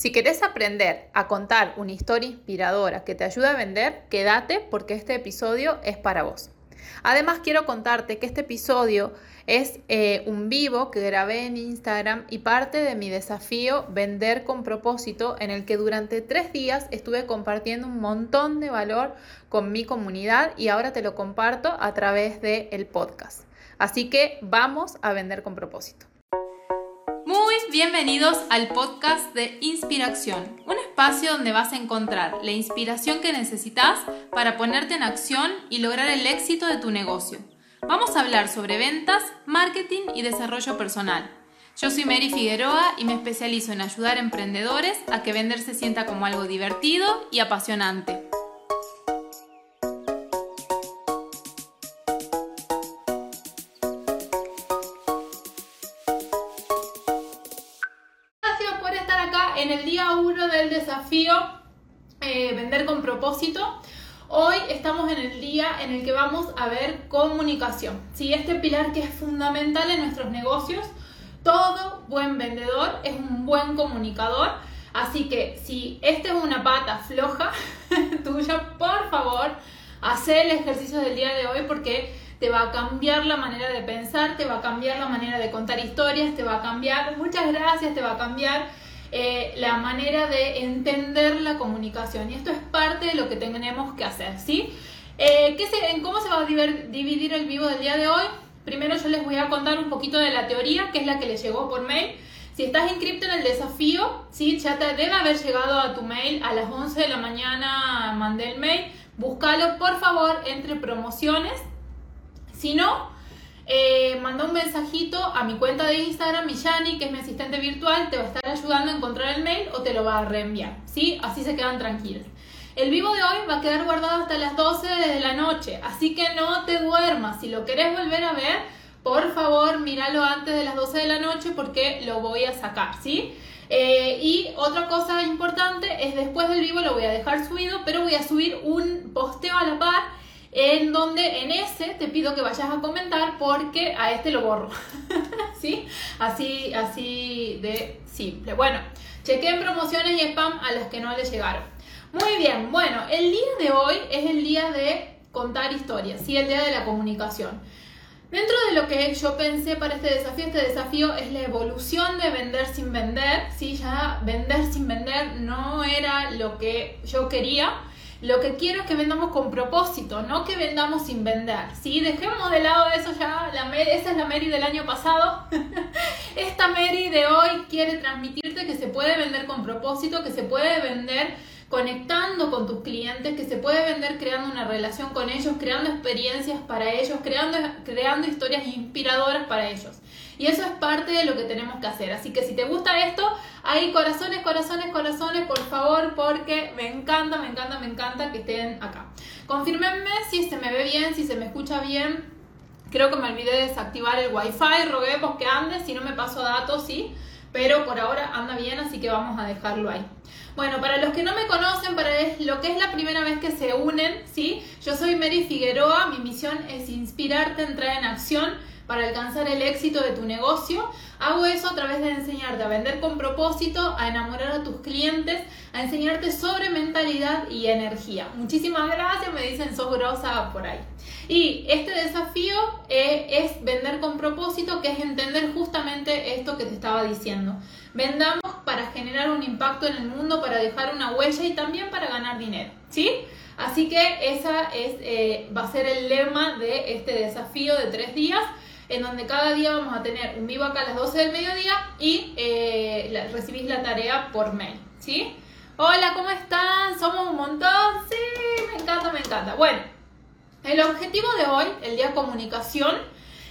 Si querés aprender a contar una historia inspiradora que te ayude a vender, quédate porque este episodio es para vos. Además quiero contarte que este episodio es eh, un vivo que grabé en Instagram y parte de mi desafío Vender con propósito en el que durante tres días estuve compartiendo un montón de valor con mi comunidad y ahora te lo comparto a través del podcast. Así que vamos a vender con propósito. Bienvenidos al podcast de Inspiración, un espacio donde vas a encontrar la inspiración que necesitas para ponerte en acción y lograr el éxito de tu negocio. Vamos a hablar sobre ventas, marketing y desarrollo personal. Yo soy Mary Figueroa y me especializo en ayudar a emprendedores a que vender se sienta como algo divertido y apasionante. Desafío eh, Vender con propósito. Hoy estamos en el día en el que vamos a ver comunicación. ¿sí? Este pilar que es fundamental en nuestros negocios. Todo buen vendedor es un buen comunicador. Así que si esta es una pata floja tuya, por favor, haz el ejercicio del día de hoy porque te va a cambiar la manera de pensar, te va a cambiar la manera de contar historias, te va a cambiar, muchas gracias, te va a cambiar eh, la manera de entender la comunicación. Y esto es parte de lo que tenemos que hacer, ¿sí? Eh, ¿qué se, ¿Cómo se va a dividir el vivo del día de hoy? Primero yo les voy a contar un poquito de la teoría, que es la que les llegó por mail. Si estás inscrito en el desafío, ¿sí? ya te debe haber llegado a tu mail a las 11 de la mañana, mandé el mail. Búscalo por favor entre promociones. Si no, eh, manda un mensajito a mi cuenta de Instagram, Millani, que es mi asistente virtual, te va a estar ayudando a encontrar el mail o te lo va a reenviar, ¿sí? Así se quedan tranquilos. El vivo de hoy va a quedar guardado hasta las 12 de la noche, así que no te duermas. Si lo querés volver a ver, por favor, míralo antes de las 12 de la noche porque lo voy a sacar, ¿sí? Eh, y otra cosa importante es después del vivo lo voy a dejar subido, pero voy a subir un posteo a la par en donde en ese te pido que vayas a comentar porque a este lo borro. ¿Sí? Así, así de simple. Bueno, chequeen promociones y spam a las que no les llegaron. Muy bien, bueno, el día de hoy es el día de contar historias, ¿sí? El día de la comunicación. Dentro de lo que yo pensé para este desafío, este desafío es la evolución de vender sin vender, ¿sí? Ya vender sin vender no era lo que yo quería, lo que quiero es que vendamos con propósito, no que vendamos sin vender. ¿sí? Dejemos de lado eso ya, la esa es la Mary del año pasado. Esta Mary de hoy quiere transmitirte que se puede vender con propósito, que se puede vender conectando con tus clientes, que se puede vender creando una relación con ellos, creando experiencias para ellos, creando, creando historias inspiradoras para ellos. Y eso es parte de lo que tenemos que hacer. Así que si te gusta esto, hay corazones, corazones, corazones, por favor, porque me encanta, me encanta, me encanta que estén acá. Confírmenme si se me ve bien, si se me escucha bien. Creo que me olvidé de desactivar el wifi, roguemos que ande, si no me paso datos, sí. Pero por ahora anda bien, así que vamos a dejarlo ahí. Bueno, para los que no me conocen, para lo que es la primera vez que se unen, ¿sí? Yo soy Mary Figueroa, mi misión es inspirarte entrar en acción para alcanzar el éxito de tu negocio. Hago eso a través de enseñarte a vender con propósito, a enamorar a tus clientes, a enseñarte sobre mentalidad y energía. Muchísimas gracias, me dicen sos grosa por ahí. Y este desafío eh, es vender con propósito, que es entender justamente esto que te estaba diciendo. Vendamos para generar un impacto en el mundo, para dejar una huella y también para ganar dinero. ¿Sí? Así que esa es, eh, va a ser el lema de este desafío de tres días en donde cada día vamos a tener un vivo acá a las 12 del mediodía y eh, recibís la tarea por mail, ¿sí? Hola, ¿cómo están? Somos un montón, sí, me encanta, me encanta. Bueno, el objetivo de hoy, el día comunicación,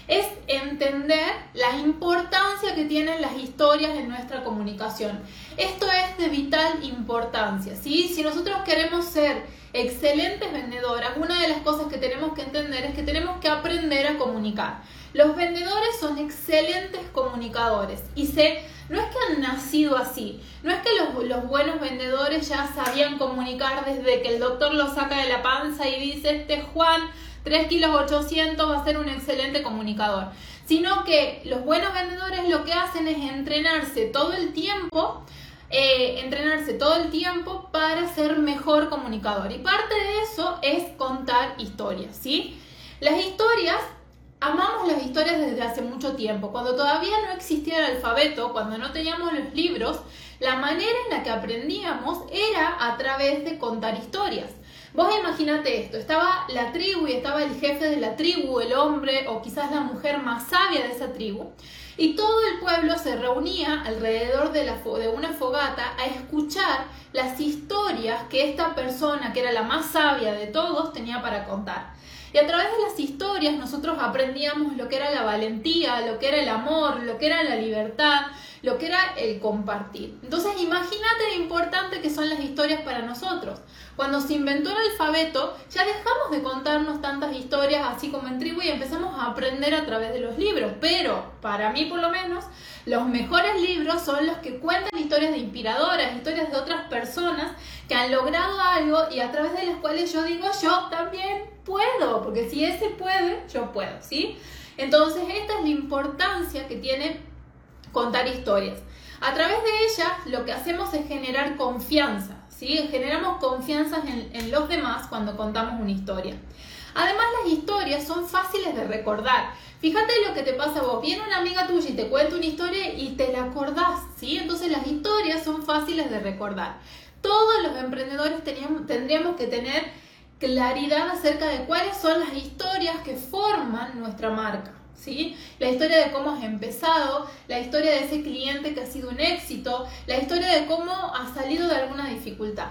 es entender la importancia que tienen las historias en nuestra comunicación. Esto es de vital importancia, ¿sí? Si nosotros queremos ser excelentes vendedoras, una de las cosas que tenemos que entender es que tenemos que aprender a comunicar. Los vendedores son excelentes comunicadores y sé, no es que han nacido así, no es que los, los, buenos vendedores ya sabían comunicar desde que el doctor lo saca de la panza y dice, este Juan, 3 kilos 800 va a ser un excelente comunicador, sino que los buenos vendedores lo que hacen es entrenarse todo el tiempo eh, entrenarse todo el tiempo para ser mejor comunicador. Y parte de eso es contar historias, ¿sí? Las historias, amamos las historias desde hace mucho tiempo. Cuando todavía no existía el alfabeto, cuando no teníamos los libros, la manera en la que aprendíamos era a través de contar historias. Vos imaginate esto, estaba la tribu y estaba el jefe de la tribu, el hombre o quizás la mujer más sabia de esa tribu, y todo el pueblo se reunía alrededor de, de una fogata a escuchar las historias que esta persona, que era la más sabia de todos, tenía para contar. Y a través de las historias nosotros aprendíamos lo que era la valentía, lo que era el amor, lo que era la libertad, lo que era el compartir. Entonces imagínate lo importante que son las historias para nosotros. Cuando se inventó el alfabeto, ya dejamos de contarnos tantas historias así como en tribu y empezamos a aprender a través de los libros. Pero, para mí por lo menos, los mejores libros son los que cuentan historias de inspiradoras, historias de otras personas que han logrado algo y a través de las cuales yo digo, yo también puedo, porque si ese puede, yo puedo, ¿sí? Entonces, esta es la importancia que tiene contar historias. A través de ellas lo que hacemos es generar confianza, ¿sí? Generamos confianza en, en los demás cuando contamos una historia. Además, las historias son fáciles de recordar. Fíjate lo que te pasa a vos. Viene una amiga tuya y te cuenta una historia y te la acordás, ¿sí? Entonces las historias son fáciles de recordar. Todos los emprendedores tendríamos que tener claridad acerca de cuáles son las historias que forman nuestra marca. ¿Sí? La historia de cómo has empezado, la historia de ese cliente que ha sido un éxito, la historia de cómo has salido de alguna dificultad.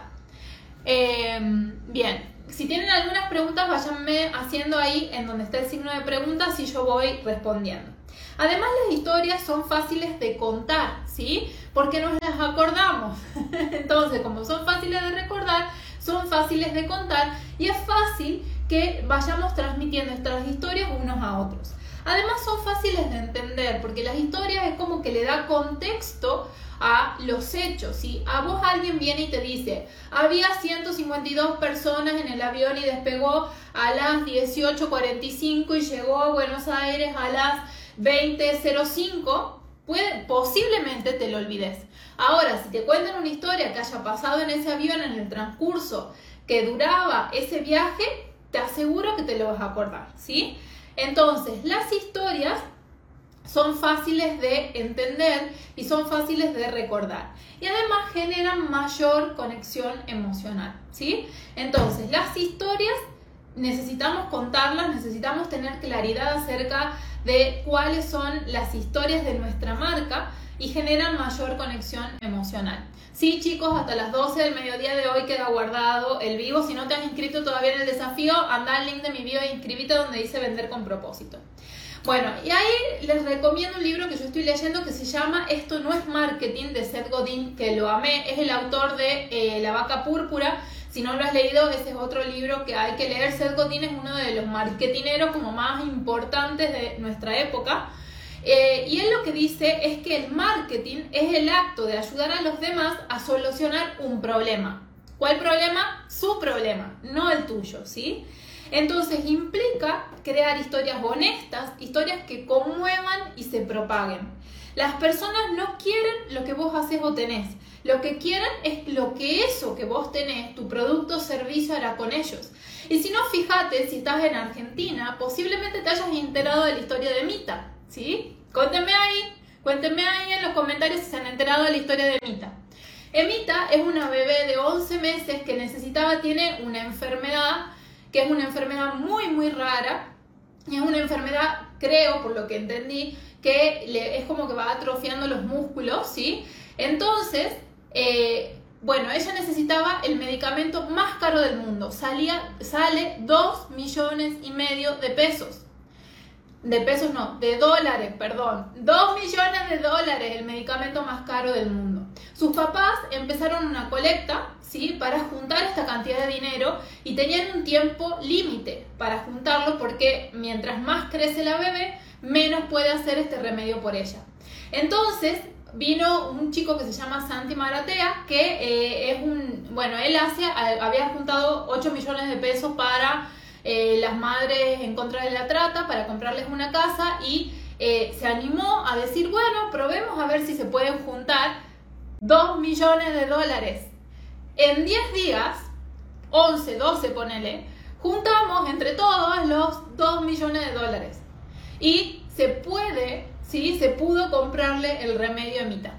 Em, bien, si tienen algunas preguntas, váyanme haciendo ahí en donde está el signo de preguntas y yo voy respondiendo. Además, las historias son fáciles de contar, ¿sí? Porque nos las acordamos. Entonces, como son fáciles de recordar, son fáciles de contar y es fácil que vayamos transmitiendo estas historias unos a otros. Además son fáciles de entender porque las historias es como que le da contexto a los hechos. Si a vos alguien viene y te dice, había 152 personas en el avión y despegó a las 18.45 y llegó a Buenos Aires a las 20.05, puede, posiblemente te lo olvides. Ahora, si te cuentan una historia que haya pasado en ese avión en el transcurso que duraba ese viaje, te aseguro que te lo vas a acordar, ¿sí? Entonces, las historias son fáciles de entender y son fáciles de recordar. Y además generan mayor conexión emocional, ¿sí? Entonces, las historias necesitamos contarlas, necesitamos tener claridad acerca de cuáles son las historias de nuestra marca y generan mayor conexión emocional. Sí, chicos, hasta las 12 del mediodía de hoy queda guardado el vivo. Si no te has inscrito todavía en el desafío, anda al link de mi video e inscríbete donde dice vender con propósito. Bueno, y ahí les recomiendo un libro que yo estoy leyendo que se llama Esto no es marketing de Seth Godin, que lo amé, es el autor de eh, La vaca púrpura. Si no lo has leído, ese es otro libro que hay que leer. Seth Godin es uno de los marketineros como más importantes de nuestra época. Eh, y él lo que dice es que el marketing es el acto de ayudar a los demás a solucionar un problema. ¿Cuál problema? Su problema, no el tuyo, ¿sí? Entonces implica crear historias honestas, historias que conmuevan y se propaguen. Las personas no quieren lo que vos haces o tenés. Lo que quieren es lo que eso que vos tenés, tu producto o servicio hará con ellos. Y si no, fíjate, si estás en Argentina, posiblemente te hayas enterado de la historia de Mita. ¿Sí? Cuéntenme ahí, cuéntenme ahí en los comentarios si se han enterado de la historia de Emita. Emita es una bebé de 11 meses que necesitaba, tiene una enfermedad, que es una enfermedad muy, muy rara. Y es una enfermedad, creo, por lo que entendí, que es como que va atrofiando los músculos, ¿sí? Entonces, eh, bueno, ella necesitaba el medicamento más caro del mundo. Salía, sale 2 millones y medio de pesos de pesos no, de dólares, perdón. Dos millones de dólares, el medicamento más caro del mundo. Sus papás empezaron una colecta, ¿sí? Para juntar esta cantidad de dinero y tenían un tiempo límite para juntarlo porque mientras más crece la bebé, menos puede hacer este remedio por ella. Entonces, vino un chico que se llama Santi Maratea, que eh, es un, bueno, él había juntado 8 millones de pesos para eh, las madres en contra de la trata para comprarles una casa y eh, se animó a decir, bueno, probemos a ver si se pueden juntar 2 millones de dólares. En 10 días, 11, 12 ponele, juntamos entre todos los 2 millones de dólares. Y se puede, ¿sí? Se pudo comprarle el remedio a mitad.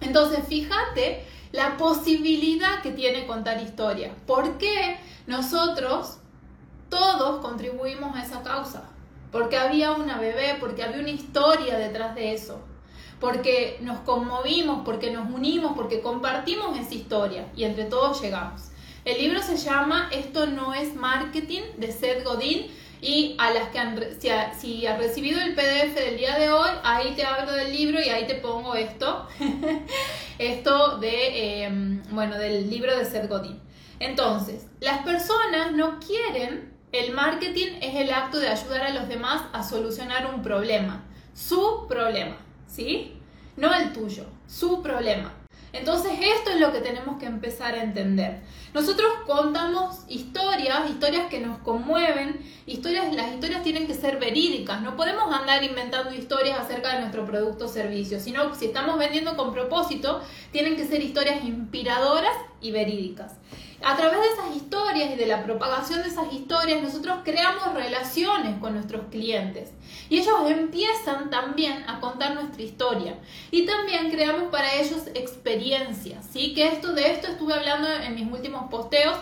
Entonces, fíjate la posibilidad que tiene contar historia. ¿Por qué nosotros todos contribuimos a esa causa? Porque había una bebé, porque había una historia detrás de eso. Porque nos conmovimos, porque nos unimos, porque compartimos esa historia y entre todos llegamos. El libro se llama Esto no es marketing de Seth Godin y a las que han, si, has recibido el PDF del día de hoy, ahí te hablo del libro y ahí te pongo esto, esto de, em, bueno, del libro de Seth Godin. Entonces, las personas no quieren, el marketing es el acto de ayudar a los demás a solucionar un problema, su problema, ¿sí? No el tuyo, su problema. Entonces esto es lo que tenemos que empezar a entender. Nosotros contamos historias, historias que nos conmueven, historias, las historias tienen que ser verídicas, no podemos andar inventando historias acerca de nuestro producto o servicio, sino si estamos vendiendo con propósito, tienen que ser historias inspiradoras y verídicas. A través de esas historias y de la propagación de esas historias, nosotros creamos relaciones con nuestros clientes. Y ellos empiezan también a contar nuestra historia. Y también creamos para ellos experiencias. ¿sí? Que esto, de esto estuve hablando en mis últimos posteos.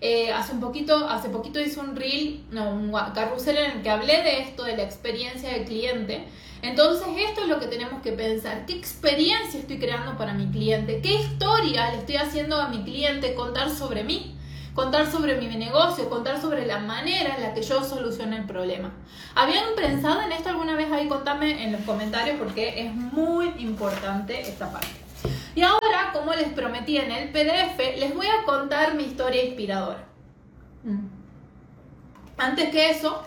Eh, hace un poquito, hace poquito hice un reel, no, un carrusel en el que hablé de esto, de la experiencia del cliente. Entonces esto es lo que tenemos que pensar. ¿Qué experiencia estoy creando para mi cliente? ¿Qué historia le estoy haciendo a mi cliente contar sobre mí? Contar sobre mi negocio, contar sobre la manera en la que yo soluciono el problema. ¿Habían pensado en esto alguna vez? Ahí contame en los comentarios porque es muy importante esta parte. Y ahora, como les prometí en el PDF, les voy a contar mi historia inspiradora. Mm. Antes que eso,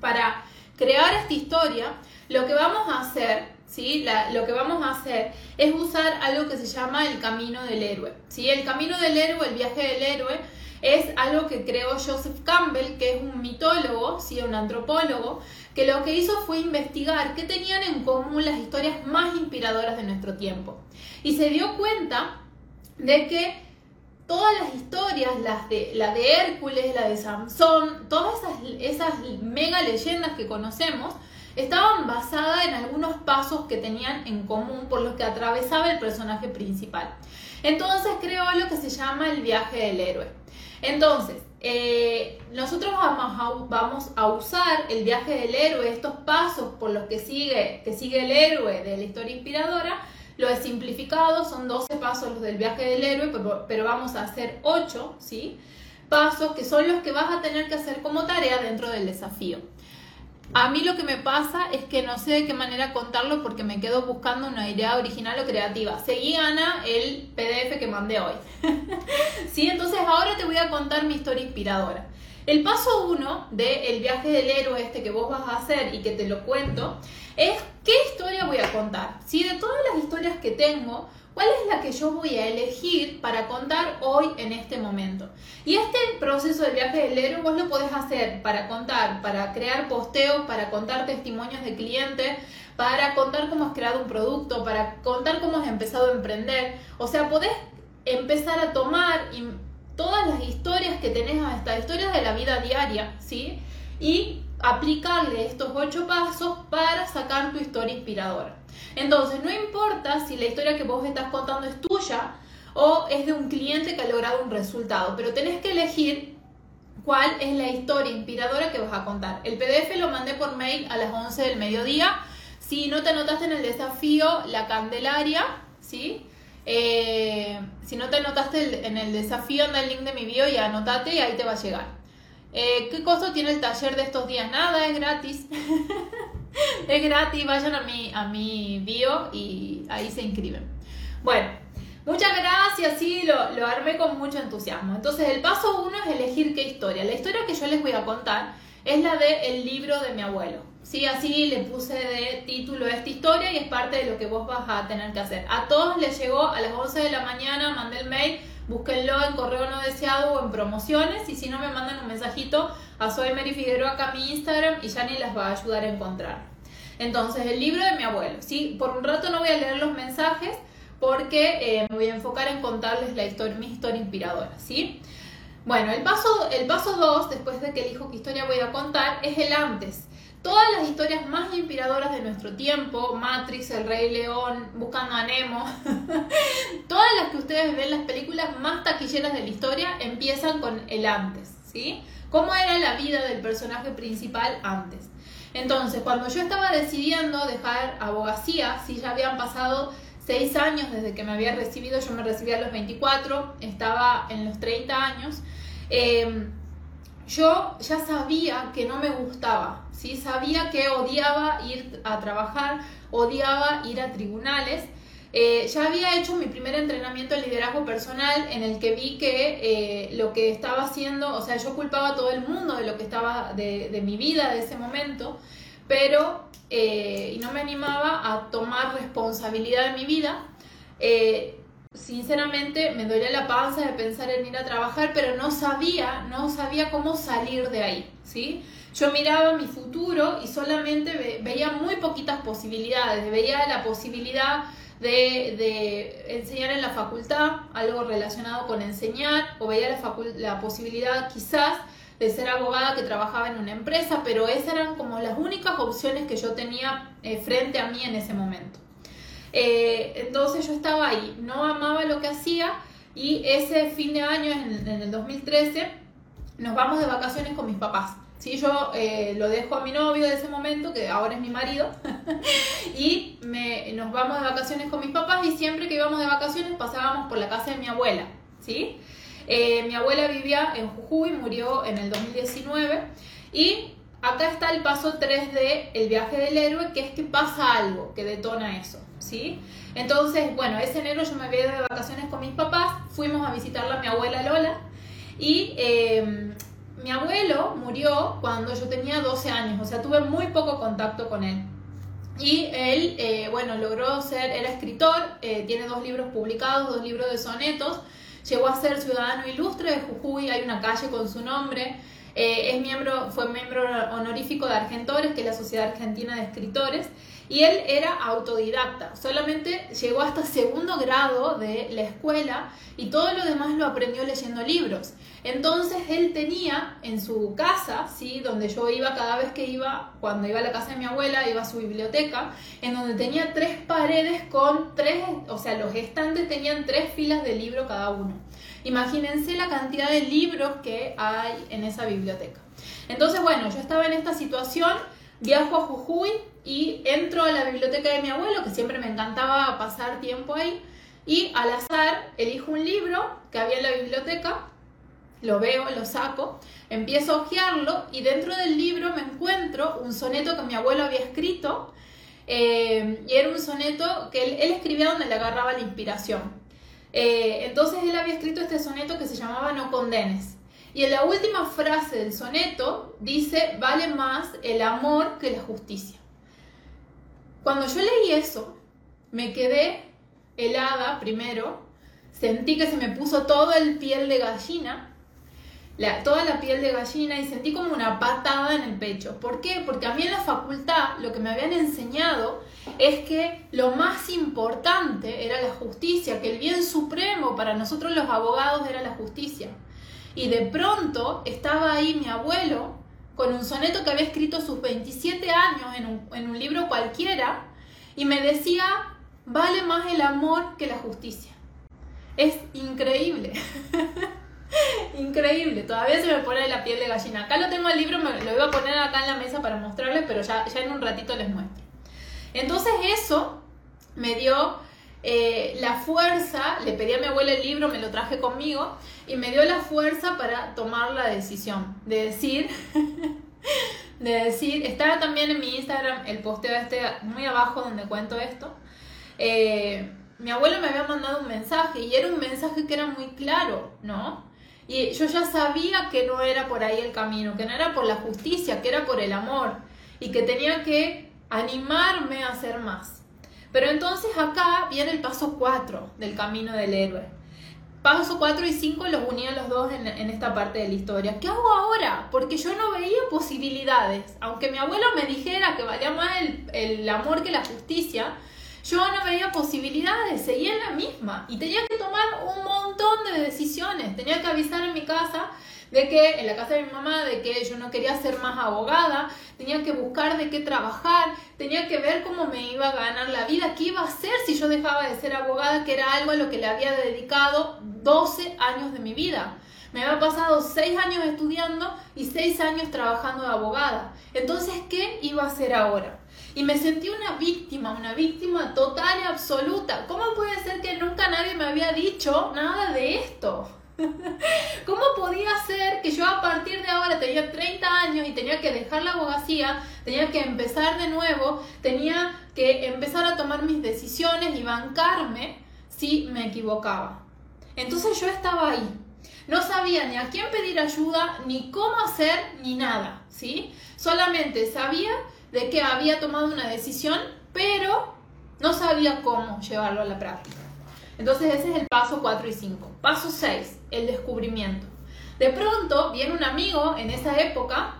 para crear esta historia, lo que vamos a hacer, ¿sí? lo que vamos a hacer es usar algo que se llama el camino del héroe. ¿sí? El camino del héroe, el viaje del héroe, es algo que creó Joseph Campbell, que es un mitólogo, ¿sí? un antropólogo, que lo que hizo fue investigar qué tenían en común las historias más inspiradoras de nuestro tiempo. Y se dio cuenta de que todas las historias, las de, la de Hércules, la de Samson, todas esas, esas mega leyendas que conocemos, estaban basadas en algunos pasos que tenían en común por los que atravesaba el personaje principal. Entonces creó lo que se llama el viaje del héroe. Entonces, eh, nosotros vamos a, usar el viaje del héroe, estos pasos por los que sigue, el héroe de la historia inspiradora, lo he simplificado, son 12 pasos los del viaje del héroe, pero, pero vamos a hacer 8, ¿sí? Pasos que son los que vas a tener que hacer como tarea dentro del desafío. A mí lo que me pasa es que no sé de qué manera contarlo porque me quedo buscando una idea original o creativa. Seguí, Ana, el PDF que mandé hoy. sí, entonces ahora te voy a contar mi historia inspiradora. El paso uno del viaje del héroe este que vos vas a hacer y que te lo cuento es qué historia voy a contar. Si de todas las historias que tengo, ¿Cuál es la que yo voy a elegir para contar hoy en este momento? Y este proceso del viaje del héroe vos lo podés hacer para contar, para crear posteos, para contar testimonios de clientes, para contar cómo has creado un producto, para contar cómo has empezado a emprender. O sea, podés empezar a tomar todas las historias que tenés hasta historias de la vida diaria, ¿sí? Y aplicarle estos ocho pasos para sacar tu historia inspiradora. Entonces, no importa si la historia que vos estás contando es tuya o es de un cliente que ha logrado un resultado, pero tenés que elegir cuál es la historia inspiradora que vas a contar. El PDF lo mandé por mail a las 11 del mediodía. Si no te anotaste en el desafío La Candelaria, ¿sí? Eh, si no te anotaste en el desafío, anda el link de mi bio y anotate y ahí te va a llegar. Eh, ¿Qué costo tiene el taller de estos días? Nada, es gratis. es gratis, vayan a mi, a mi bio y ahí se inscriben. Bueno, muchas gracias, sí, lo, lo armé con mucho entusiasmo. Entonces, el paso uno es elegir qué historia. La historia que yo les voy a contar es la de el libro de mi abuelo. Sí, así le puse de título a esta historia y es parte de lo que vos vas a tener que hacer. A todos les llegó a las 11 de la mañana, mandé el mail, búsquenlo en correo no deseado o en promociones y si no me mandan un mensajito a Soy Mary Figueroa acá a mi Instagram y ni las va a ayudar a encontrar. Entonces, el libro de mi abuelo, ¿sí? Por un rato no voy a leer los mensajes porque eh, me voy a enfocar en contarles la historia, mi historia inspiradora, ¿sí? Bueno, el paso, el paso 2, después de que elijo qué historia voy a contar, es el antes. Todas las historias más inspiradoras de nuestro tiempo, Matrix, El Rey León, Buscando a Nemo, todas las que ustedes ven las películas más taquilleras de la historia empiezan con el antes, ¿sí? ¿Cómo era la vida del personaje principal antes? Entonces, cuando yo estaba decidiendo dejar abogacía, si ya habían pasado seis años desde que me había recibido, yo me recibí a los 24, estaba en los 30 años, eh, yo ya sabía que no me gustaba, ¿sí? sabía que odiaba ir a trabajar, odiaba ir a tribunales. Eh, ya había hecho mi primer entrenamiento de liderazgo personal en el que vi que eh, lo que estaba haciendo, o sea, yo culpaba a todo el mundo de lo que estaba, de, de mi vida de ese momento, pero, eh, y no me animaba a tomar responsabilidad de mi vida sinceramente me dolía la panza de pensar en ir a trabajar, pero no sabía, no sabía cómo salir de ahí, ¿sí? Yo miraba mi futuro y solamente veía muy poquitas posibilidades, veía la posibilidad de, enseñar en la facultad, algo relacionado con enseñar, o veía la, la posibilidad quizás de ser abogada que trabajaba en una empresa, pero esas eran como las únicas opciones que yo tenía eh, frente a mí en ese momento. Eh, entonces yo estaba ahí, no amaba lo que hacía y ese fin de año, en, el 2013, nos vamos de vacaciones con mis papás. ¿sí? Yo eh, lo dejo a mi novio de ese momento, que ahora es mi marido, y nos vamos de vacaciones con mis papás y siempre que íbamos de vacaciones pasábamos por la casa de mi abuela. ¿sí? Eh, mi abuela vivía en Jujuy, murió en el 2019 y acá está el paso 3 de El viaje del héroe, que es que pasa algo que detona eso. Entonces, bueno, ese enero yo me ido de vacaciones con mis papás, fuimos a visitarla a mi abuela Lola y em, mi abuelo murió cuando yo tenía 12 años, o sea, tuve muy poco contacto con él. Y él, eh, bueno, logró ser, era escritor, eh, tiene dos libros publicados, dos libros de sonetos, llegó a ser ciudadano ilustre de Jujuy, hay una calle con su nombre, eh, es miembro, fue miembro honorífico de Argentores, que es la Sociedad Argentina de Escritores, y él era autodidacta, solamente llegó hasta segundo grado de la escuela y todo lo demás lo aprendió leyendo libros. Entonces él tenía en su casa, ¿sí? donde yo iba cada vez que iba, cuando iba a la casa de mi abuela, iba a su biblioteca, en donde tenía tres paredes con tres, o sea, los estantes tenían tres filas de libros cada uno. Imagínense la cantidad de libros que hay en esa biblioteca. Entonces, bueno, yo estaba en esta situación viajo a Jujuy y entro a la biblioteca de mi abuelo, que siempre me encantaba pasar tiempo ahí, y al azar elijo un libro que había en la biblioteca, lo veo, lo saco, empiezo a hojearlo y dentro del libro me encuentro un soneto que mi abuelo había escrito, eh, y era un soneto que él, escribía donde le agarraba la inspiración. Eh, entonces él había escrito este soneto que se llamaba No condenes. Y en la última frase del soneto dice, vale más el amor que la justicia. Cuando yo leí eso, me quedé helada primero, sentí que se me puso todo el piel de gallina, toda la piel de gallina y sentí como una patada en el pecho. ¿Por qué? Porque a mí en la facultad lo que me habían enseñado es que lo más importante era la justicia, que el bien supremo para nosotros los abogados era la justicia. Y de pronto estaba ahí mi abuelo con un soneto que había escrito sus 27 años en un, libro cualquiera y me decía, vale más el amor que la justicia. Es increíble. Increíble, todavía se me pone la piel de gallina. Acá lo tengo el libro, me lo iba a poner acá en la mesa para mostrarles, pero ya, ya en un ratito les muestro. Entonces eso me dio eh, la fuerza, le pedí a mi abuela el libro, me lo traje conmigo y me dio la fuerza para tomar la decisión de decir, de decir, estaba también en mi Instagram el posteo este muy abajo donde cuento esto. Eh, mi abuelo me había mandado un mensaje y era un mensaje que era muy claro, ¿no? Y yo ya sabía que no era por ahí el camino, que no era por la justicia, que era por el amor y que tenía que animarme a hacer más. Pero entonces acá viene el paso 4 del camino del héroe. Paso 4 y 5 los unían los dos en, esta parte de la historia. ¿Qué hago ahora? Porque yo no veía posibilidades. Aunque mi abuelo me dijera que valía más el amor que la justicia, yo no veía posibilidades, seguía en la misma y tenía que tomar un montón de decisiones. Tenía que avisar en mi casa de que, en la casa de mi mamá, de que yo no quería ser más abogada, tenía que buscar de qué trabajar, tenía que ver cómo me iba a ganar la vida, qué iba a hacer si yo dejaba de ser abogada, que era algo a lo que le había dedicado 12 años de mi vida. Me había pasado 6 años estudiando y 6 años trabajando de abogada. Entonces, ¿qué iba a hacer ahora? Y me sentí una víctima, una víctima total y absoluta. ¿Cómo puede ser que nunca nadie me había dicho nada de esto? ¿Cómo podía ser que yo a partir de ahora tenía 30 años y tenía que dejar la abogacía, tenía que empezar de nuevo, tenía que empezar a tomar mis decisiones y bancarme si me equivocaba? Entonces yo estaba ahí. No sabía ni a quién pedir ayuda, ni cómo hacer, ni nada, ¿sí? Solamente sabía de que había tomado una decisión, pero no sabía cómo llevarlo a la práctica. Entonces ese es el paso 4 y 5. Paso 6, el descubrimiento. De pronto viene un amigo en esa época,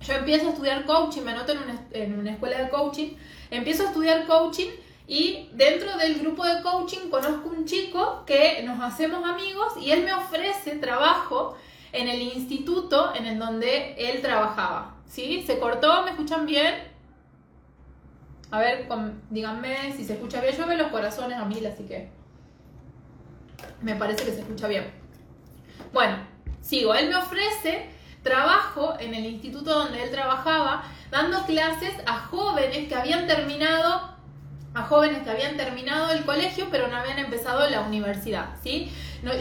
yo empiezo a estudiar coaching, me anoto en una, en una escuela de coaching, empiezo a estudiar coaching y dentro del grupo de coaching conozco un chico que nos hacemos amigos y él me ofrece trabajo en el instituto en el donde él trabajaba. ¿Sí? ¿Se cortó? ¿Me escuchan bien? A ver, díganme si se escucha bien. Yo veo los corazones a mil, así que me parece que se escucha bien. Bueno, sigo. Él me ofrece trabajo en el instituto donde él trabajaba, dando clases a jóvenes que habían terminado jóvenes que habían terminado el colegio pero no habían empezado la universidad, ¿sí?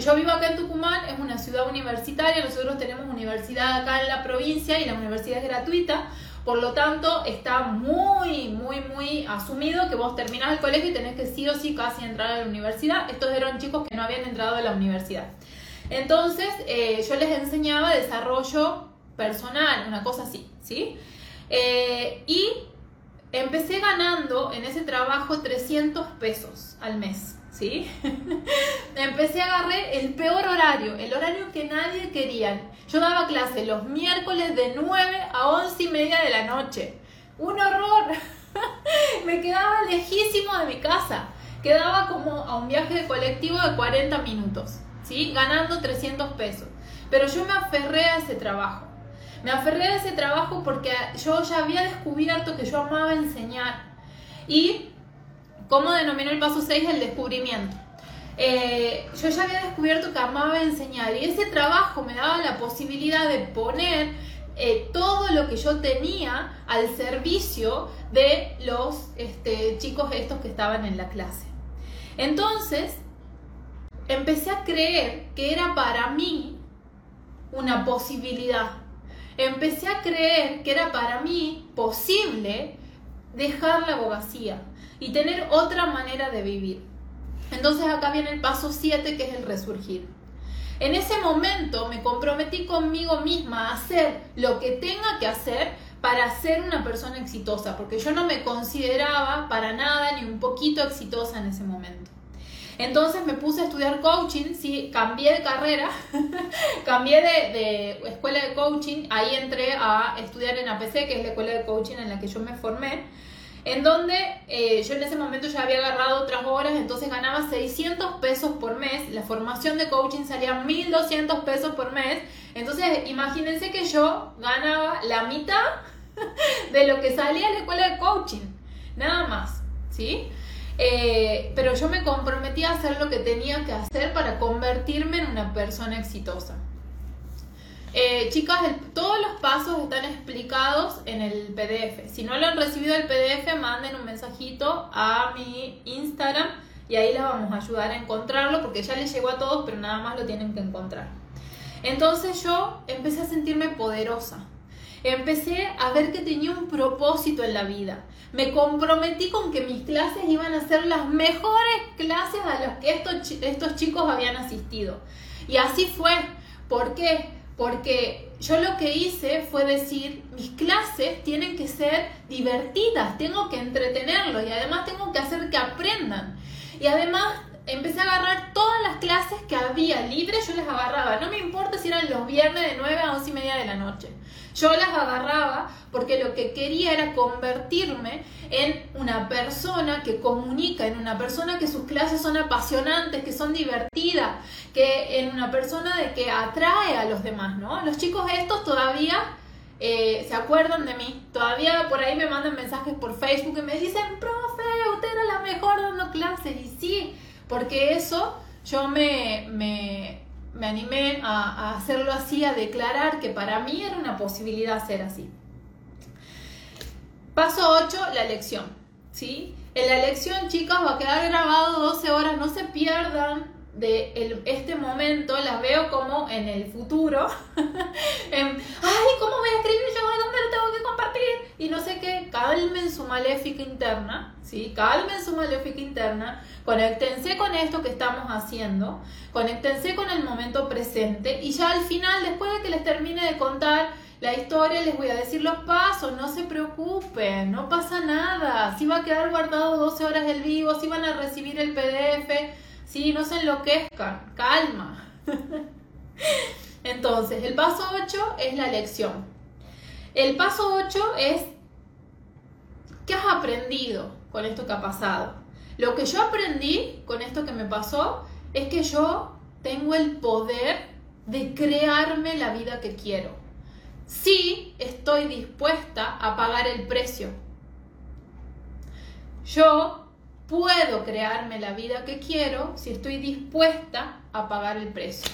Yo vivo acá en Tucumán, es una ciudad universitaria, nosotros tenemos universidad acá en la provincia y la universidad es gratuita, por lo tanto está muy, muy, muy asumido que vos terminás el colegio y tenés que sí o sí casi entrar a la universidad. Estos eran chicos que no habían entrado a la universidad. Entonces eh, yo les enseñaba desarrollo personal, una cosa así, ¿sí? Eh, y empecé ganando en ese trabajo 300 pesos al mes. ¿sí? Empecé a agarrar el peor horario, el horario que nadie quería. Yo daba clase los miércoles de 9 a 11 y media de la noche. Un horror. me quedaba lejísimo de mi casa. Quedaba como a un viaje de colectivo de 40 minutos, ¿sí? Ganando 300 pesos. Pero yo me aferré a ese trabajo. Me aferré a ese trabajo porque yo ya había descubierto que yo amaba enseñar. Y ¿Cómo denomino el paso 6? El descubrimiento. Eh, yo ya había descubierto que amaba enseñar y ese trabajo me daba la posibilidad de poner eh, todo lo que yo tenía al servicio de los este, chicos estos que estaban en la clase. Entonces, empecé a creer que era para mí una posibilidad. Empecé a creer que era para mí posible dejar la abogacía y tener otra manera de vivir. Entonces acá viene el paso 7 que es el resurgir. En ese momento me comprometí conmigo misma a hacer lo que tenga que hacer para ser una persona exitosa, porque yo no me consideraba para nada ni un poquito exitosa en ese momento. Entonces me puse a estudiar coaching, sí, cambié de carrera, cambié de, escuela de coaching, ahí entré a estudiar en APC, que es la escuela de coaching en la que yo me formé en donde eh, yo en ese momento ya había agarrado otras horas, entonces ganaba 600 pesos por mes, la formación de coaching salía 1200 pesos por mes, entonces imagínense que yo ganaba la mitad de lo que salía en la escuela de coaching, nada más, ¿sí? Eh, pero yo me comprometí a hacer lo que tenía que hacer para convertirme en una persona exitosa. Eh, chicas, todos los pasos están explicados en el PDF. Si no lo han recibido el PDF, manden un mensajito a mi Instagram y ahí les vamos a ayudar a encontrarlo porque ya les llegó a todos, pero nada más lo tienen que encontrar. Entonces yo empecé a sentirme poderosa. Empecé a ver que tenía un propósito en la vida. Me comprometí con que mis clases iban a ser las mejores clases a las que estos, estos chicos habían asistido. Y así fue. ¿Por qué? porque yo lo que hice fue decir, mis clases tienen que ser divertidas, tengo que entretenerlos y además tengo que hacer que aprendan. Y además empecé a agarrar todas las clases que había libres, yo les agarraba, no me importa si eran los viernes de 9 a 11 y media de la noche. Yo las agarraba porque lo que quería era convertirme en una persona que comunica, en una persona que sus clases son apasionantes, que son divertidas, que en una persona de que atrae a los demás, ¿no? Los chicos estos todavía eh, se acuerdan de mí. Todavía por ahí me mandan mensajes por Facebook y me dicen, profe, usted era la mejor dando clases. Y sí, porque eso yo me, me, me animé a, hacerlo así, a declarar que para mí era una posibilidad ser así. Paso 8, la lección. ¿sí? En la lección, chicas, va a quedar grabado 12 horas, no se pierdan de el, este momento, las veo como en el futuro. en, Ay, ¿cómo voy a escribir yo? ¿Dónde lo tengo que compartir? Y no sé qué, calmen su maléfica interna, ¿sí? Calmen su maléfica interna, conéctense con esto que estamos haciendo, conéctense con el momento presente y ya al final, después de que les termine de contar la historia, les voy a decir los pasos, no se preocupen, no pasa nada, si va a quedar guardado 12 horas el vivo, si van a recibir el PDF, si no se enloquezcan, calma. Entonces, el paso 8 es la lección. El paso 8 es, ¿qué has aprendido con esto que ha pasado? Lo que yo aprendí con esto que me pasó es que yo tengo el poder de crearme la vida que quiero. Si estoy dispuesta a pagar el precio. Yo puedo crearme la vida que quiero si estoy dispuesta a pagar el precio.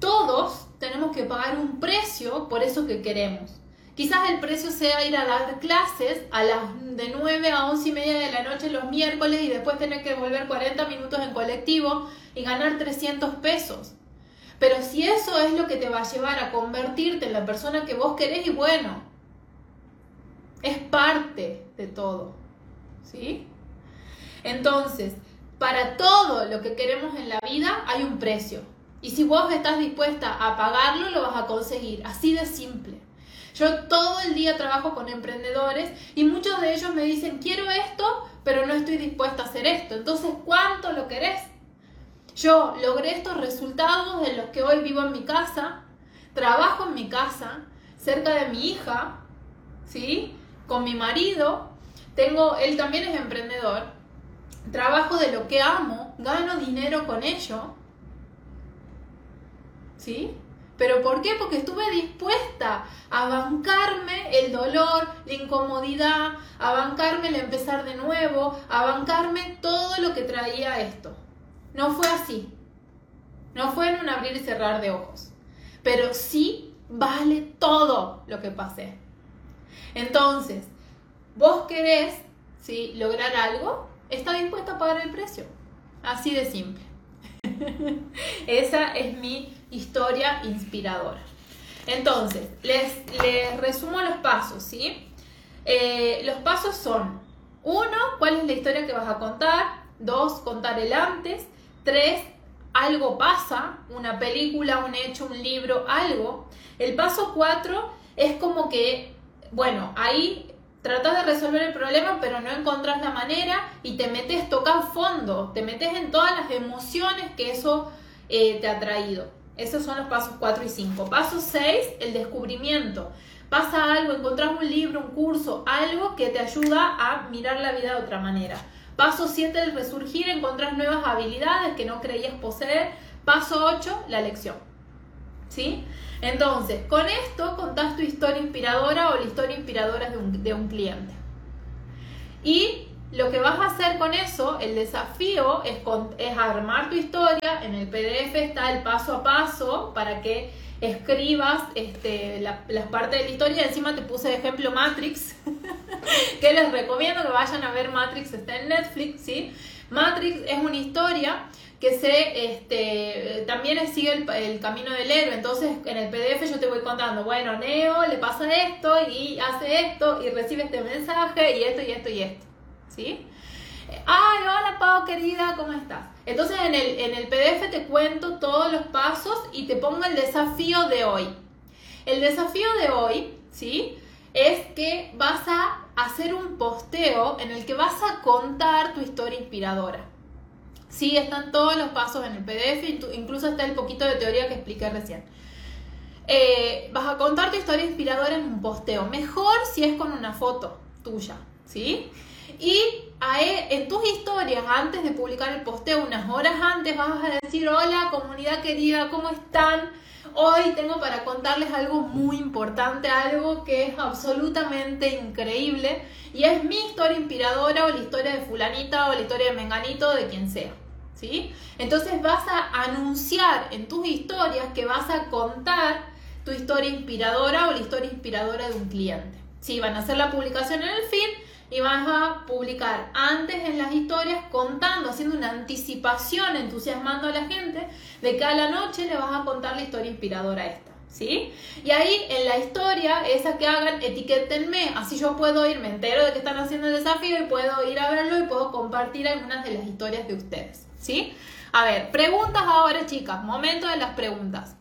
Todos tenemos que pagar un precio por eso que queremos. Quizás el precio sea ir a dar clases a las de 9 a 11 y media de la noche los miércoles y después tener que volver 40 minutos en colectivo y ganar 300 pesos. Pero si eso es lo que te va a llevar a convertirte en la persona que vos querés, y bueno, es parte de todo. ¿Sí? Entonces, para todo lo que queremos en la vida hay un precio. Y si vos estás dispuesta a pagarlo, lo vas a conseguir. Así de simple. Yo todo el día trabajo con emprendedores y muchos de ellos me dicen, quiero esto, pero no estoy dispuesta a hacer esto. Entonces, ¿cuánto lo querés? Yo logré estos resultados de los que hoy vivo en mi casa, trabajo en mi casa, cerca de mi hija, ¿sí? Con mi marido. Tengo, él también es emprendedor. Trabajo de lo que amo, gano dinero con ello. ¿Sí? ¿Pero por qué? Porque estuve dispuesta a bancarme el dolor, la incomodidad, a bancarme el empezar de nuevo, a bancarme todo lo que traía esto. No fue así. No fue en un abrir y cerrar de ojos. Pero sí vale todo lo que pasé. Entonces, vos querés ¿sí? lograr algo, está dispuesto a pagar el precio. Así de simple. Esa es mi historia inspiradora. Entonces, les, les resumo los pasos, ¿sí? Eh, los pasos son, uno, cuál es la historia que vas a contar, dos, contar el antes, tres, algo pasa, una película, un hecho, un libro, algo. El paso cuatro es como que, bueno, ahí tratas de resolver el problema, pero no encontrás la manera y te metes, tocas fondo, te metes en todas las emociones que eso eh, te ha traído. Esos son los pasos 4 y 5. Paso 6, el descubrimiento. Pasa algo, encontrás un libro, un curso, algo que te ayuda a mirar la vida de otra manera. Paso 7, el resurgir, encontrás nuevas habilidades que no creías poseer. Paso 8, la lección. ¿Sí? Entonces, con esto contás tu historia inspiradora o la historia inspiradora de un, de un cliente. Y lo que vas a hacer con eso, el desafío es, es armar tu historia. En el PDF está el paso a paso para que escribas este, las partes de la historia. Encima te puse de ejemplo Matrix, que les recomiendo que vayan a ver Matrix, está en Netflix, ¿sí? Matrix es una historia que se este, también sigue el, el, camino del héroe. Entonces, en el PDF yo te voy contando, bueno, Neo le pasa esto y hace esto y recibe este mensaje y esto y esto y esto. ¿Sí? Ay, hola Pau querida, ¿cómo estás? Entonces en el, en el PDF te cuento todos los pasos y te pongo el desafío de hoy. El desafío de hoy, ¿sí? Es que vas a hacer un posteo en el que vas a contar tu historia inspiradora. Sí, están todos los pasos en el PDF, incluso está el poquito de teoría que expliqué recién. eh, vas a contar tu historia inspiradora en un posteo. Mejor si es con una foto tuya, ¿sí? Y en tus historias, antes de publicar el posteo, unas horas antes, vas a decir, hola comunidad querida, ¿cómo están? Hoy tengo para contarles algo muy importante, algo que es absolutamente increíble y es mi historia inspiradora o la historia de fulanita o la historia de menganito, de quien sea. ¿Sí? Entonces vas a anunciar en tus historias que vas a contar tu historia inspiradora o la historia inspiradora de un cliente. Sí, van a hacer la publicación en el feed y vas a publicar antes en las historias contando, haciendo una anticipación, entusiasmando a la gente de que a la noche le vas a contar la historia inspiradora esta. ¿Sí? Y ahí en la historia, esa que hagan, etiquétenme, así yo puedo ir, me entero de que están haciendo el desafío y puedo ir a verlo y puedo compartir algunas de las historias de ustedes. ¿Sí? A ver, preguntas ahora, chicas, momento de las preguntas.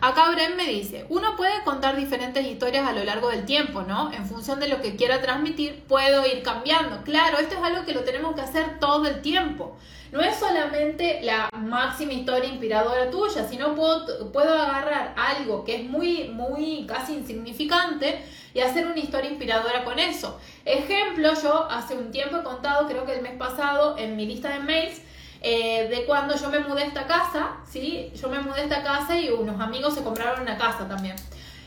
Acá Bren me dice, uno puede contar diferentes historias a lo largo del tiempo, ¿no? En función de lo que quiera transmitir, puedo ir cambiando. Claro, esto es algo que lo tenemos que hacer todo el tiempo. No es solamente la máxima historia inspiradora tuya, sino puedo, puedo agarrar algo que es muy, muy casi insignificante y hacer una historia inspiradora con eso. Ejemplo, yo hace un tiempo he contado, creo que el mes pasado, en mi lista de mails, eh, de cuando yo me mudé a esta casa, ¿sí? Yo me mudé a esta casa y unos amigos se compraron una casa también.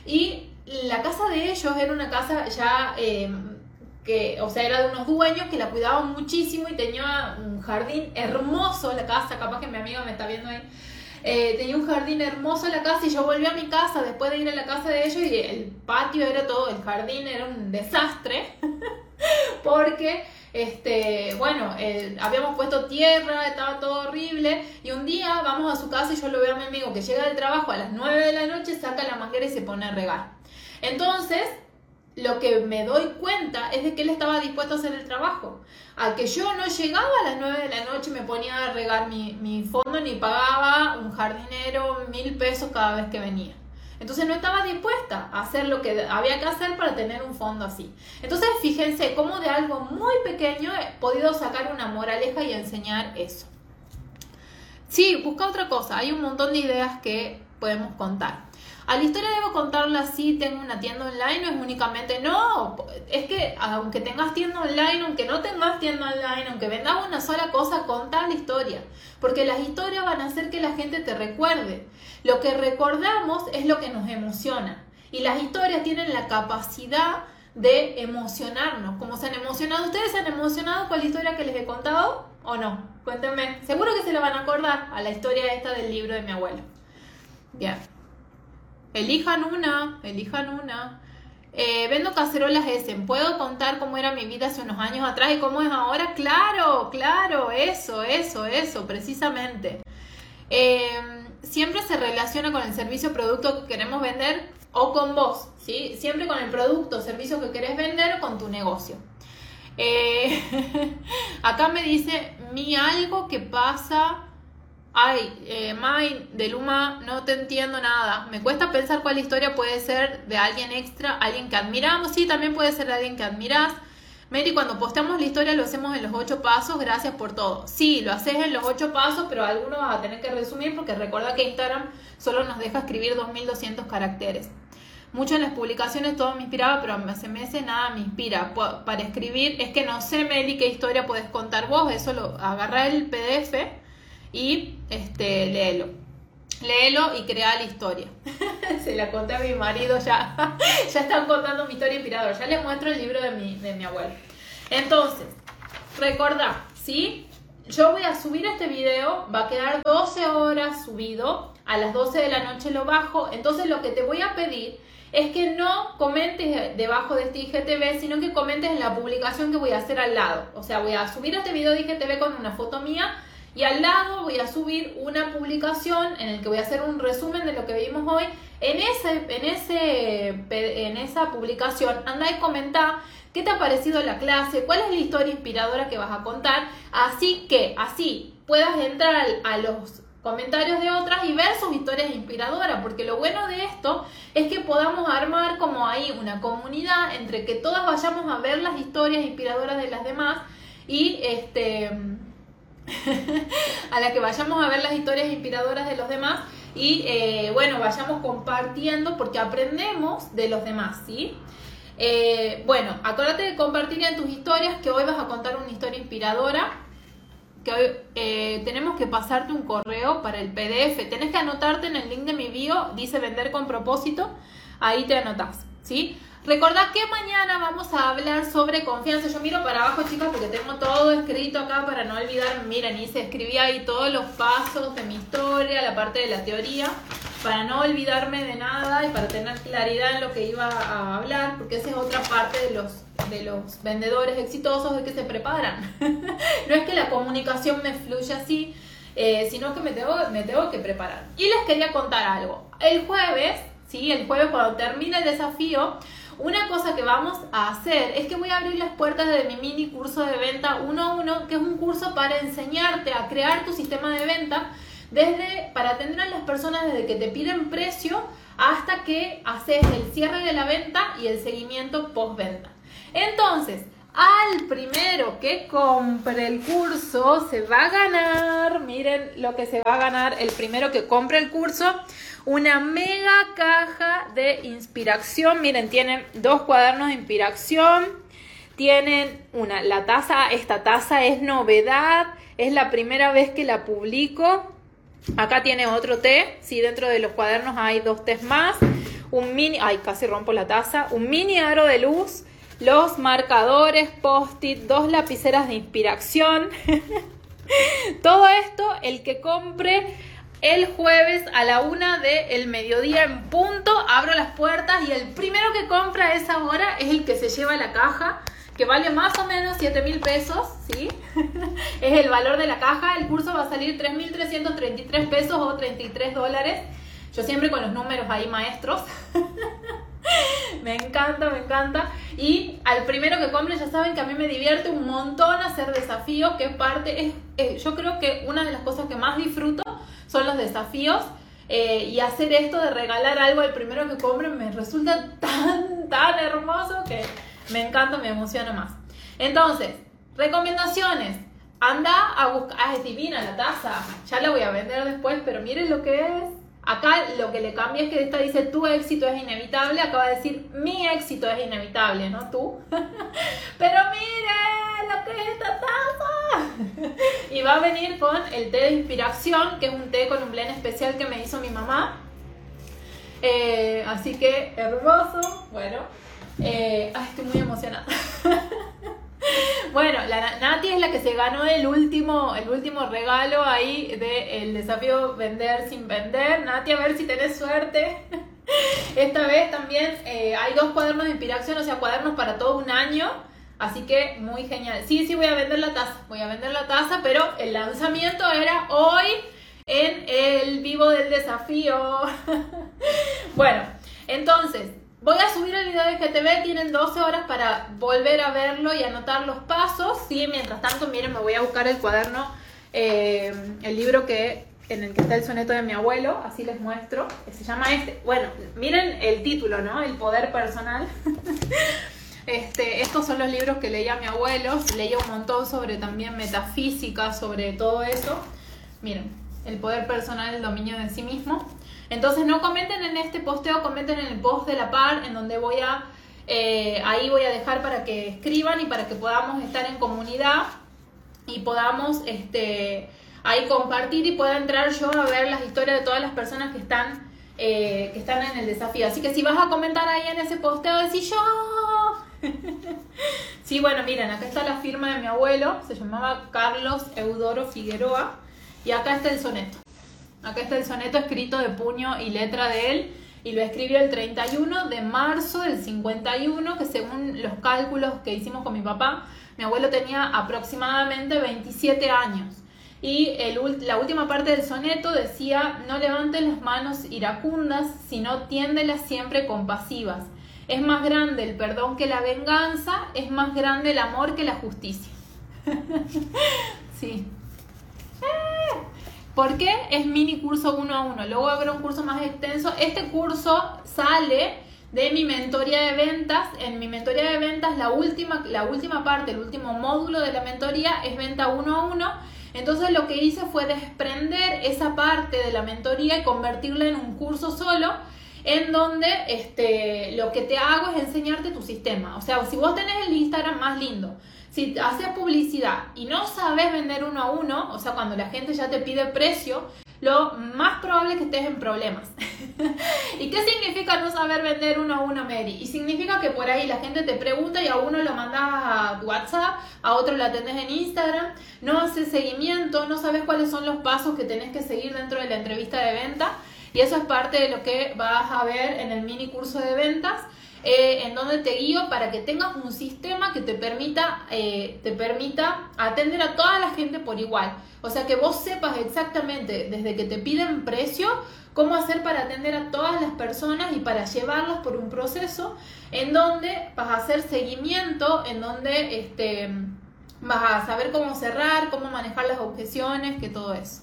Y la casa de ellos era una casa ya eh, que, o sea, era de unos dueños que la cuidaban muchísimo y tenía un jardín hermoso la casa, capaz que mi amiga me está viendo ahí. Eh, tenía un jardín hermoso la casa y yo volví a mi casa después de ir a la casa de ellos y el patio era todo, el jardín era un desastre porque este, bueno, eh, habíamos puesto tierra, estaba todo horrible, y un día vamos a su casa y yo lo veo a mi amigo que llega del trabajo a las 9 de la noche, saca la manguera y se pone a regar. Entonces, lo que me doy cuenta es de que él estaba dispuesto a hacer el trabajo. A que yo no llegaba a las 9 de la noche, me ponía a regar mi, mi fondo, ni pagaba un jardinero mil pesos cada vez que venía. Entonces no estaba dispuesta a hacer lo que había que hacer para tener un fondo así. Entonces fíjense cómo de algo muy pequeño he podido sacar una moraleja y enseñar eso. Sí, busca otra cosa. Hay un montón de ideas que podemos contar. A la historia debo contarla así, tengo una tienda online, no es únicamente, no, es que aunque tengas tienda online, aunque no tengas tienda online, aunque vendas una sola cosa, conta la historia, porque las historias van a hacer que la gente te recuerde. Lo que recordamos es lo que nos emociona y las historias tienen la capacidad de emocionarnos. Como se han emocionado, ¿ustedes se han emocionado con la historia que les he contado o no? Cuéntenme, seguro que se la van a acordar a la historia esta del libro de mi abuelo. Bien. Elijan una, elijan una. Eh, vendo cacerolas Essen. ¿Puedo contar cómo era mi vida hace unos años atrás y cómo es ahora? Claro, claro, eso, eso, eso, precisamente. Em, siempre se relaciona con el servicio o producto que queremos vender o con vos, ¿sí? Siempre con el producto o servicio que querés vender o con tu negocio. Eh, acá me dice, mi algo que pasa Ay, eh, May, de Luma, no te entiendo nada. Me cuesta pensar cuál historia puede ser de alguien extra, alguien que admiramos. Sí, también puede ser de alguien que admiras. Mary, cuando posteamos la historia lo hacemos en los ocho pasos, gracias por todo. Sí, lo haces en los ocho pasos, pero algunos vas a tener que resumir porque recuerda que Instagram solo nos deja escribir 2200 caracteres. Mucho en las publicaciones todo me inspiraba, pero hace meses nada me inspira. Para escribir, es que no sé, Meli, qué historia puedes contar vos. Eso lo agarra el PDF y este, léelo. Léelo y crea la historia. Se la conté a mi marido ya. ya están contando mi historia inspiradora. Ya les muestro el libro de mi, de mi abuelo. Entonces, recordá, ¿sí? Yo voy a subir este video, va a quedar 12 horas subido, a las 12 de la noche lo bajo, entonces lo que te voy a pedir es que no comentes debajo de este IGTV, sino que comentes en la publicación que voy a hacer al lado. O sea, voy a subir este video de IGTV con una foto mía y al lado voy a subir una publicación en el que voy a hacer un resumen de lo que vimos hoy. En, ese, en, ese, en esa publicación anda y comenta qué te ha parecido la clase, cuál es la historia inspiradora que vas a contar, así que así puedas entrar a los comentarios de otras y ver sus historias inspiradoras, porque lo bueno de esto es que podamos armar como ahí una comunidad entre que todas vayamos a ver las historias inspiradoras de las demás y este a la que vayamos a ver las historias inspiradoras de los demás y eh, bueno, vayamos compartiendo porque aprendemos de los demás, ¿sí? Eh, bueno, acuérdate de compartir en tus historias que hoy vas a contar una historia inspiradora, que hoy eh, tenemos que pasarte un correo para el PDF, tenés que anotarte en el link de mi bio, dice vender con propósito, ahí te anotas, ¿sí? Recordad que mañana vamos a hablar sobre confianza. Yo miro para abajo, chicas, porque tengo todo escrito acá para no olvidar. Miren, y se escribía ahí todos los pasos de mi historia, la parte de la teoría, para no olvidarme de nada y para tener claridad en lo que iba a hablar, porque esa es otra parte de los de los vendedores exitosos de que se preparan. no es que la comunicación me fluya así, eh, sino que me tengo, me tengo que preparar. Y les quería contar algo. El jueves, ¿sí? El jueves cuando termine el desafío, una cosa que vamos a hacer es que voy a abrir las puertas de mi mini curso de venta 1 a 1, que es un curso para enseñarte a crear tu sistema de venta desde para atender a las personas desde que te piden precio hasta que haces el cierre de la venta y el seguimiento postventa. Entonces, al primero que compre el curso se va a ganar, miren lo que se va a ganar el primero que compre el curso, una mega caja de inspiración. Miren, tienen dos cuadernos de inspiración. Tienen una, la taza, esta taza es novedad, es la primera vez que la publico. Acá tiene otro té, sí, dentro de los cuadernos hay dos tés más. Un mini, ay, casi rompo la taza. Un mini aro de luz, los marcadores, post-it, dos lapiceras de inspiración. Todo esto, el que compre el jueves a la una del mediodía en punto. Abro las puertas y el primero que compra a esa hora es el que se lleva la caja, que vale más o menos 7 mil pesos, ¿sí? es el valor de la caja. El curso va a salir 3.333 pesos o 33 dólares. Yo siempre con los números ahí maestros. me encanta, me encanta. Y al primero que compre, ya saben que a mí me divierte un montón hacer desafíos, que es parte, es, yo creo que una de las cosas que más disfruto son los desafíos. Eh, y hacer esto de regalar algo al primero que compre me resulta tan, tan hermoso que me encanta, me emociona más. Entonces, recomendaciones. Anda a buscar. Ah, es divina la taza. Ya la voy a vender después, pero miren lo que es. Acá lo que le cambia es que esta dice tu éxito es inevitable, acaba de decir mi éxito es inevitable, no tú. Pero mire lo que es esta y va a venir con el té de inspiración, que es un té con un blend especial que me hizo mi mamá. Eh, así que hermoso. Bueno, eh, estoy muy emocionada. Bueno, la Nati es la que se ganó el último, el último regalo ahí del desafío vender sin vender. Nati, a ver si tenés suerte. Esta vez también eh, hay dos cuadernos de inspiración, o sea, cuadernos para todo un año. Así que muy genial. Sí, sí, voy a vender la taza. Voy a vender la taza, pero el lanzamiento era hoy en el vivo del desafío. bueno, entonces, Voy a subir el video de GTV, tienen 12 horas para volver a verlo y anotar los pasos. Sí, mientras tanto, miren, me voy a buscar el cuaderno, eh, el libro que en el que está el soneto de mi abuelo, así les muestro. Se llama este. Bueno, miren el título, ¿no? El poder personal. Este, estos son los libros que leía mi abuelo. Leía un montón sobre también metafísica, sobre todo eso. Miren, el poder personal, el dominio de sí mismo. Entonces no comenten en este posteo, comenten en el post de la par, en donde voy a, eh, ahí voy a dejar para que escriban y para que podamos estar en comunidad y podamos este, ahí compartir y pueda entrar yo a ver las historias de todas las personas que están, eh, que están en el desafío. Así que si vas a comentar ahí en ese posteo, decís yo. sí, bueno, miren, acá está la firma de mi abuelo, se llamaba Carlos Eudoro Figueroa, y acá está el soneto. Acá está el soneto escrito de puño y letra de él y lo escribió el 31 de marzo del 51, que según los cálculos que hicimos con mi papá, mi abuelo tenía aproximadamente 27 años. Y la última parte del soneto decía, no levanten las manos iracundas, sino tiéndelas siempre compasivas. Es más grande el perdón que la venganza, es más grande el amor que la justicia. sí. ¿Por qué es mini curso uno a uno? Luego habrá un curso más extenso. Este curso sale de mi mentoría de ventas. En mi mentoría de ventas, la última, la última parte, el último módulo de la mentoría es venta uno a uno. Entonces lo que hice fue desprender esa parte de la mentoría y convertirla en un curso solo en donde este, lo que te hago es enseñarte tu sistema. O sea, si vos tenés el Instagram más lindo, si haces publicidad y no sabes vender uno a uno, o sea, cuando la gente ya te pide precio, lo más probable es que estés en problemas. ¿Y qué significa no saber vender uno a uno, Mary? Y significa que por ahí la gente te pregunta y a uno lo mandas a WhatsApp, a otro lo atendés en Instagram, no haces seguimiento, no sabes cuáles son los pasos que tenés que seguir dentro de la entrevista de venta. Y eso es parte de lo que vas a ver en el mini curso de ventas. Eh, en donde te guío para que tengas un sistema que te permita, eh, te permita atender a toda la gente por igual. O sea, que vos sepas exactamente desde que te piden precio, cómo hacer para atender a todas las personas y para llevarlas por un proceso en donde vas a hacer seguimiento, en donde este, vas a saber cómo cerrar, cómo manejar las objeciones, que todo eso.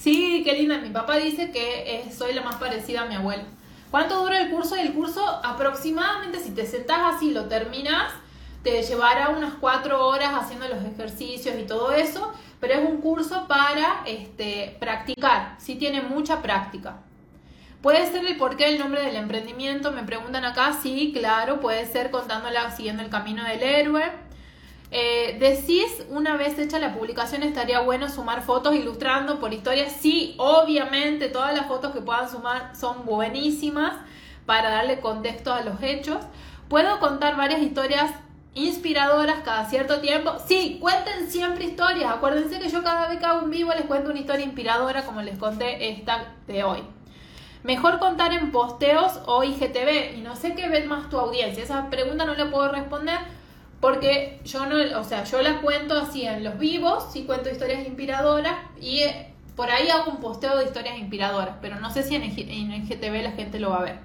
Sí, qué linda. Mi papá dice que soy la más parecida a mi abuela. ¿Cuánto dura el curso? El curso aproximadamente, si te sentás así lo terminas, te llevará unas cuatro horas haciendo los ejercicios y todo eso, pero es un curso para este, practicar, sí tiene mucha práctica. ¿Puede ser el porqué del nombre del emprendimiento? Me preguntan acá, sí, claro, puede ser contándola siguiendo el camino del héroe. Eh, decís, una vez hecha la publicación, estaría bueno sumar fotos ilustrando por historias. Sí, obviamente, todas las fotos que puedan sumar son buenísimas para darle contexto a los hechos. Puedo contar varias historias inspiradoras cada cierto tiempo. Sí, cuenten siempre historias. Acuérdense que yo cada vez que hago un vivo les cuento una historia inspiradora como les conté esta de hoy. Mejor contar en posteos o IGTV. Y no sé qué ves más tu audiencia. Esa pregunta no la puedo responder porque yo no, o sea, yo la cuento así en los vivos, sí cuento historias inspiradoras y eh, por ahí hago un posteo de historias inspiradoras, pero no sé si en, en GTV la gente lo va a ver.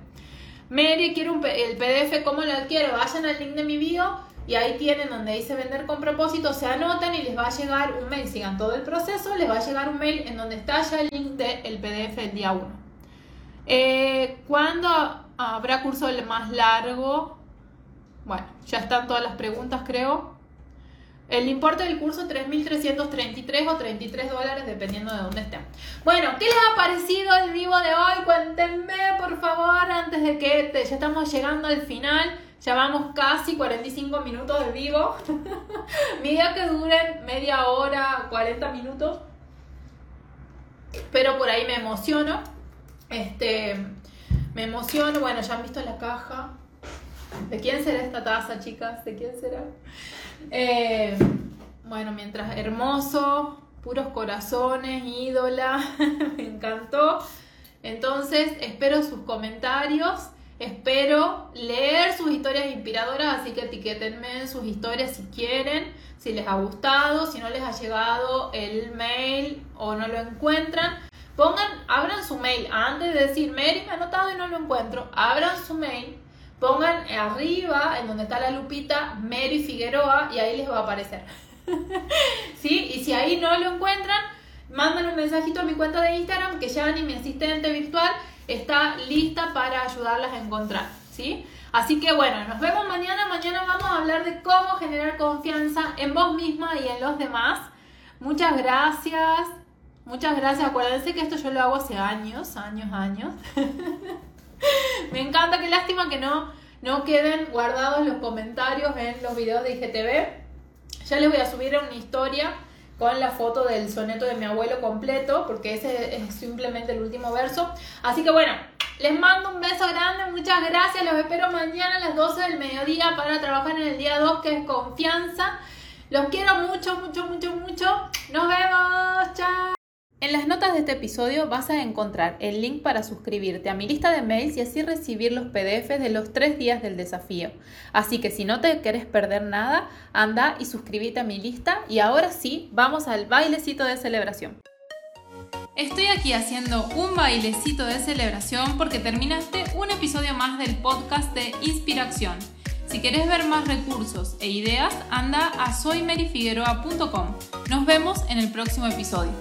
Mary, quiero un, el PDF, ¿cómo lo adquiero? Vayan al link de mi bio y ahí tienen donde dice vender con propósito, se anotan y les va a llegar un mail, sigan todo el proceso, les va a llegar un mail en donde está ya el link del PDF el día 1. Eh, ¿Cuándo habrá curso más largo? Bueno, ya están todas las preguntas, creo. El importe del curso 3.333 o 33 dólares dependiendo de dónde estén. Bueno, ¿qué les ha parecido el vivo de hoy? Cuéntenme por favor antes de que ya estamos llegando al final. Ya vamos casi 45 minutos de vivo. Mi idea que duren media hora, 40 minutos. Pero por ahí me emociono. Este, me emociono. Bueno, ya han visto la caja. ¿De quién será esta taza, chicas? ¿De quién será? Eh, bueno, mientras hermoso, puros corazones, ídola, me encantó. Entonces, espero sus comentarios, espero leer sus historias inspiradoras, así que etiquétenme en sus historias si quieren, si les ha gustado, si no les ha llegado el mail o no lo encuentran. Pongan, abran su mail, antes de decir, Mary me ha anotado y no lo encuentro, abran su mail pongan arriba, en donde está la lupita, Mary Figueroa y ahí les va a aparecer. ¿Sí? Y si ahí no lo encuentran, manden un mensajito a mi cuenta de Instagram que ni mi asistente virtual, está lista para ayudarlas a encontrar. ¿Sí? Así que bueno, nos vemos mañana. Mañana vamos a hablar de cómo generar confianza en vos misma y en los demás. Muchas gracias. Muchas gracias. Acuérdense que esto yo lo hago hace años, años, años. Me encanta, qué lástima que no, no queden guardados los comentarios en los videos de IGTV. Ya les voy a subir una historia con la foto del soneto de mi abuelo completo, porque ese es simplemente el último verso. Así que bueno, les mando un beso grande, muchas gracias, los espero mañana a las 12 del mediodía para trabajar en el día 2, que es confianza. Los quiero mucho, mucho, mucho, mucho. Nos vemos, chao. En las notas de este episodio vas a encontrar el link para suscribirte a mi lista de mails y así recibir los PDFs de los tres días del desafío. Así que si no te querés perder nada, anda y suscríbete a mi lista y ahora sí, vamos al bailecito de celebración. Estoy aquí haciendo un bailecito de celebración porque terminaste un episodio más del podcast de Inspiración. Si querés ver más recursos e ideas, anda a soymerifigueroa.com. Nos vemos en el próximo episodio.